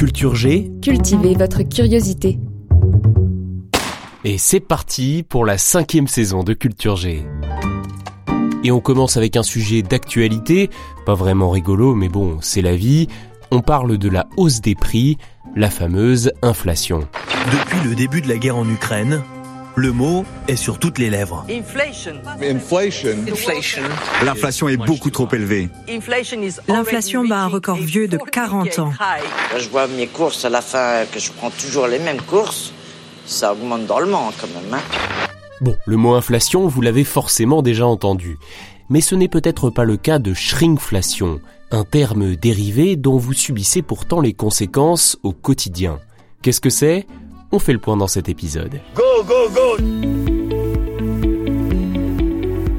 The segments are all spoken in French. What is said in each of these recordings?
Culture G, Cultivez votre curiosité. et c'est parti pour la cinquième saison de Culture G. Et on commence avec un sujet d'actualité, pas vraiment rigolo, mais bon, c'est la vie. On parle de la hausse des prix, la fameuse inflation. Depuis le début de la guerre en Ukraine, le mot est sur toutes les lèvres. Inflation. Inflation. Inflation. L'inflation est beaucoup trop élevée. Inflation is L'inflation bat un record vieux de 48 40 ans. je vois mes courses à la fin, que je prends toujours les mêmes courses, ça augmente drôlement quand même. Hein. Bon, le mot inflation, vous l'avez forcément déjà entendu. Mais ce n'est peut-être pas le cas de shrinkflation, un terme dérivé dont vous subissez pourtant les conséquences au quotidien. Qu'est-ce que c'est? On fait le point dans cet épisode. go, go, go.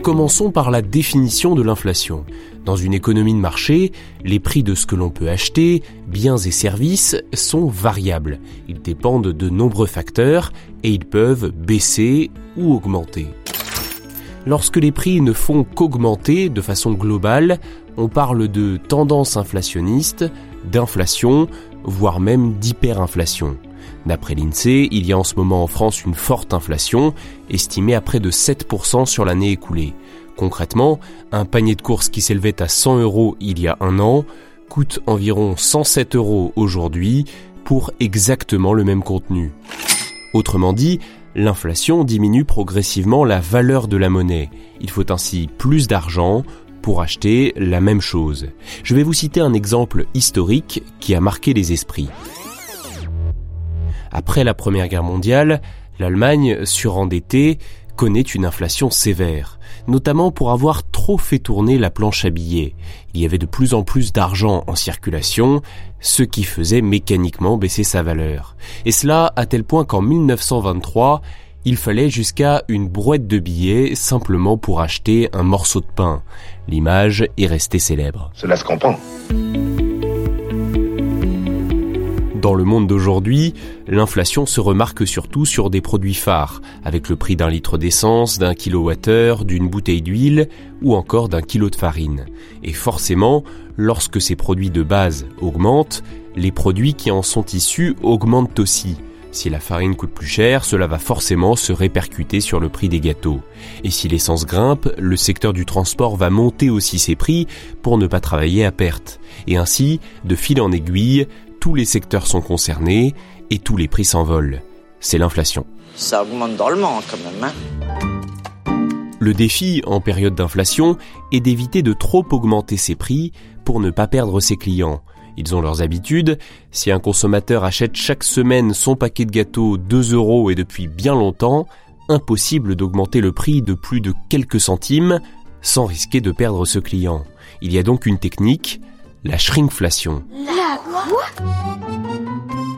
Commençons par la définition de l'inflation. Dans une économie de marché, les prix de ce que l'on peut acheter, biens et services, sont variables. Ils dépendent de nombreux facteurs et ils peuvent baisser ou augmenter. Lorsque les prix ne font qu'augmenter de façon globale, on parle de tendance inflationniste, d'inflation, voire même d'hyperinflation. D'après l'INSEE, il y a en ce moment en France une forte inflation, estimée à près de 7% sur l'année écoulée. Concrètement, un panier de courses qui s'élevait à 100 euros il y a un an coûte environ 107 euros aujourd'hui pour exactement le même contenu. Autrement dit, l'inflation diminue progressivement la valeur de la monnaie. Il faut ainsi plus d'argent pour acheter la même chose. Je vais vous citer un exemple historique qui a marqué les esprits. Après la Première Guerre mondiale, l'Allemagne, surendettée, connaît une inflation sévère, notamment pour avoir trop fait tourner la planche à billets. Il y avait de plus en plus d'argent en circulation, ce qui faisait mécaniquement baisser sa valeur. Et cela à tel point qu'en 1923, il fallait jusqu'à une brouette de billets simplement pour acheter un morceau de pain. L'image est restée célèbre. Cela se comprend. Dans le monde d'aujourd'hui, l'inflation se remarque surtout sur des produits phares, avec le prix d'un litre d'essence, d'un kilowattheure, d'une bouteille d'huile ou encore d'un kilo de farine. Et forcément, lorsque ces produits de base augmentent, les produits qui en sont issus augmentent aussi. Si la farine coûte plus cher, cela va forcément se répercuter sur le prix des gâteaux. Et si l'essence grimpe, le secteur du transport va monter aussi ses prix pour ne pas travailler à perte. Et ainsi, de fil en aiguille, tous les secteurs sont concernés et tous les prix s'envolent. C'est l'inflation. Ça augmente drôlement quand même. Hein. Le défi en période d'inflation est d'éviter de trop augmenter ses prix pour ne pas perdre ses clients. Ils ont leurs habitudes. Si un consommateur achète chaque semaine son paquet de gâteaux 2 euros et depuis bien longtemps, impossible d'augmenter le prix de plus de quelques centimes sans risquer de perdre ce client. Il y a donc une technique, la shrinkflation.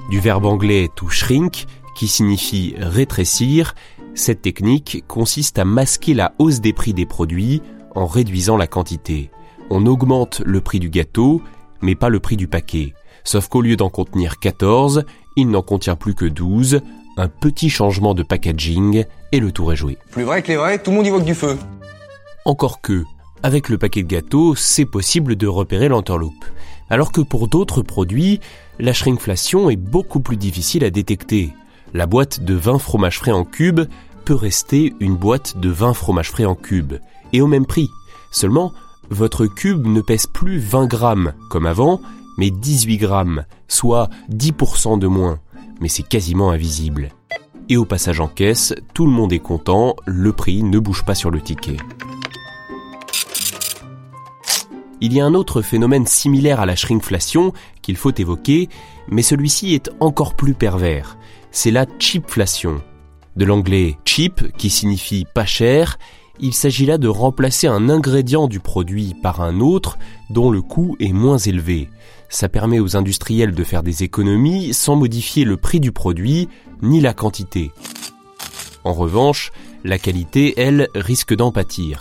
Du verbe anglais to shrink, qui signifie rétrécir, cette technique consiste à masquer la hausse des prix des produits en réduisant la quantité. On augmente le prix du gâteau, mais pas le prix du paquet. Sauf qu'au lieu d'en contenir 14, il n'en contient plus que 12, un petit changement de packaging et le tour est joué. Plus vrai que les vrais, tout le monde y voit que du feu. Encore que, avec le paquet de gâteaux, c'est possible de repérer l'enterloupe. Alors que pour d'autres produits, la shrinkflation est beaucoup plus difficile à détecter. La boîte de 20 fromages frais en cube peut rester une boîte de 20 fromages frais en cube, et au même prix. Seulement, votre cube ne pèse plus 20 grammes comme avant, mais 18 grammes, soit 10% de moins. Mais c'est quasiment invisible. Et au passage en caisse, tout le monde est content, le prix ne bouge pas sur le ticket. Il y a un autre phénomène similaire à la shrinkflation qu'il faut évoquer, mais celui-ci est encore plus pervers. C'est la cheapflation. De l'anglais cheap, qui signifie pas cher, il s'agit là de remplacer un ingrédient du produit par un autre dont le coût est moins élevé. Ça permet aux industriels de faire des économies sans modifier le prix du produit ni la quantité. En revanche, la qualité, elle, risque d'en pâtir.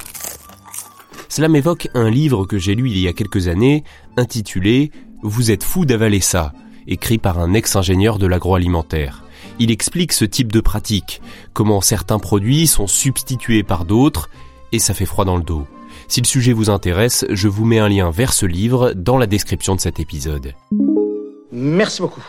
Cela m'évoque un livre que j'ai lu il y a quelques années, intitulé Vous êtes fou d'avaler ça, écrit par un ex-ingénieur de l'agroalimentaire. Il explique ce type de pratique, comment certains produits sont substitués par d'autres, et ça fait froid dans le dos. Si le sujet vous intéresse, je vous mets un lien vers ce livre dans la description de cet épisode. Merci beaucoup.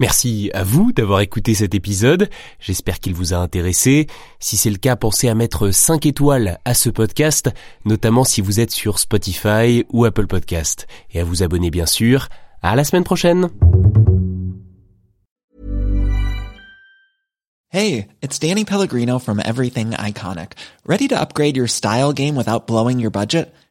Merci à vous d'avoir écouté cet épisode. J'espère qu'il vous a intéressé. Si c'est le cas, pensez à mettre 5 étoiles à ce podcast, notamment si vous êtes sur Spotify ou Apple Podcast. Et à vous abonner bien sûr. À la semaine prochaine. Hey, it's Danny Pellegrino from Everything Iconic. Ready to upgrade your style game without blowing your budget?